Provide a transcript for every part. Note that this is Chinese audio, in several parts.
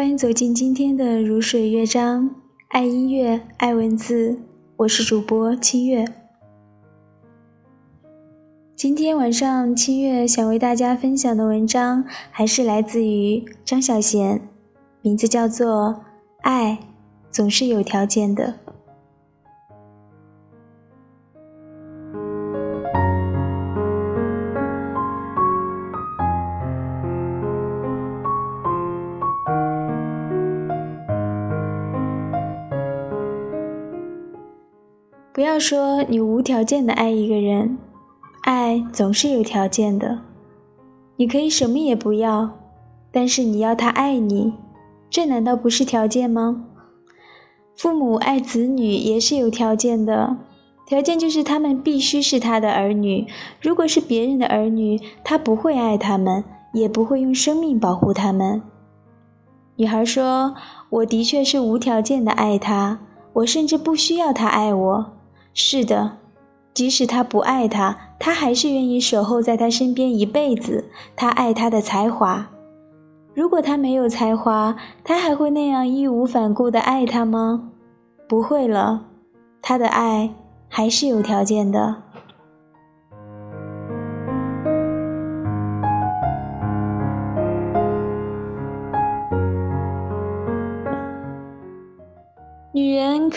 欢迎走进今天的如水乐章，爱音乐，爱文字，我是主播清月。今天晚上，清月想为大家分享的文章还是来自于张小娴，名字叫做《爱总是有条件的》。不要说你无条件的爱一个人，爱总是有条件的。你可以什么也不要，但是你要他爱你，这难道不是条件吗？父母爱子女也是有条件的，条件就是他们必须是他的儿女。如果是别人的儿女，他不会爱他们，也不会用生命保护他们。女孩说：“我的确是无条件的爱他，我甚至不需要他爱我。”是的，即使他不爱他，他还是愿意守候在他身边一辈子。他爱他的才华，如果他没有才华，他还会那样义无反顾的爱他吗？不会了，他的爱还是有条件的。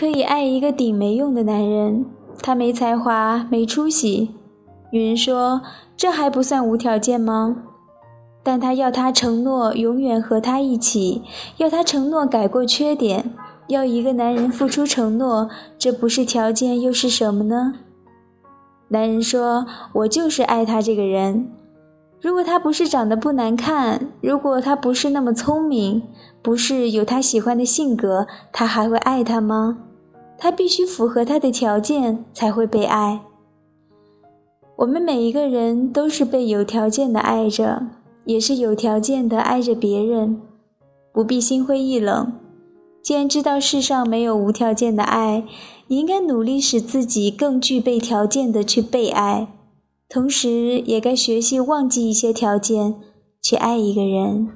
可以爱一个顶没用的男人，他没才华、没出息。女人说：“这还不算无条件吗？”但他要他承诺永远和他一起，要他承诺改过缺点，要一个男人付出承诺，这不是条件又是什么呢？男人说：“我就是爱他这个人。”如果他不是长得不难看，如果他不是那么聪明，不是有他喜欢的性格，他还会爱他吗？他必须符合他的条件才会被爱。我们每一个人都是被有条件的爱着，也是有条件的爱着别人，不必心灰意冷。既然知道世上没有无条件的爱，你应该努力使自己更具备条件的去被爱。同时，也该学习忘记一些条件，去爱一个人。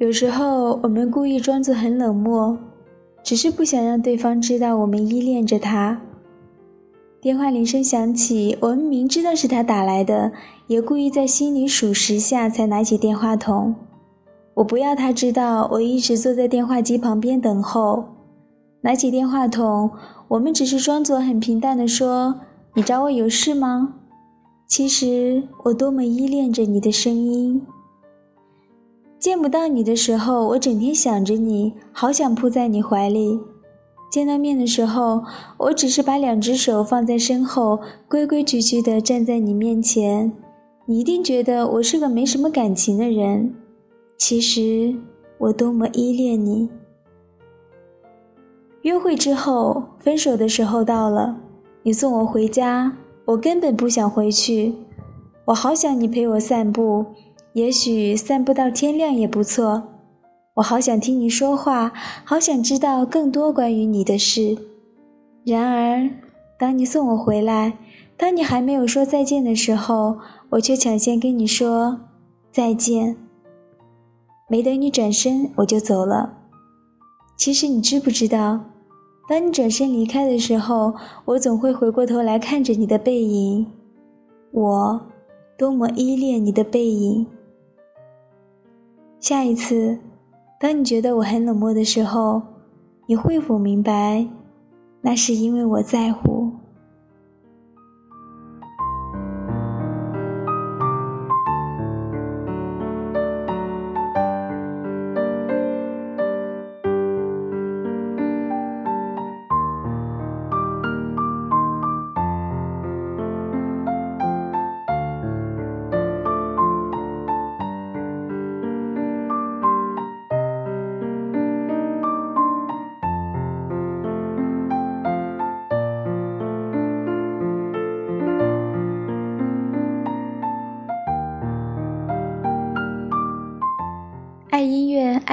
有时候我们故意装作很冷漠，只是不想让对方知道我们依恋着他。电话铃声响起，我们明知道是他打来的，也故意在心里数十下才拿起电话筒。我不要他知道我一直坐在电话机旁边等候。拿起电话筒，我们只是装作很平淡的说：“你找我有事吗？”其实我多么依恋着你的声音。见不到你的时候，我整天想着你，好想扑在你怀里；见到面的时候，我只是把两只手放在身后，规规矩矩地站在你面前。你一定觉得我是个没什么感情的人，其实我多么依恋你。约会之后，分手的时候到了，你送我回家，我根本不想回去，我好想你陪我散步。也许散步到天亮也不错。我好想听你说话，好想知道更多关于你的事。然而，当你送我回来，当你还没有说再见的时候，我却抢先跟你说再见。没等你转身，我就走了。其实你知不知道，当你转身离开的时候，我总会回过头来看着你的背影，我多么依恋你的背影。下一次，当你觉得我很冷漠的时候，你会否明白，那是因为我在乎。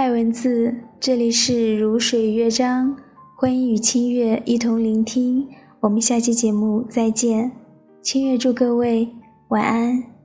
爱文字，这里是如水乐章，欢迎与清月一同聆听。我们下期节目再见，清月祝各位晚安。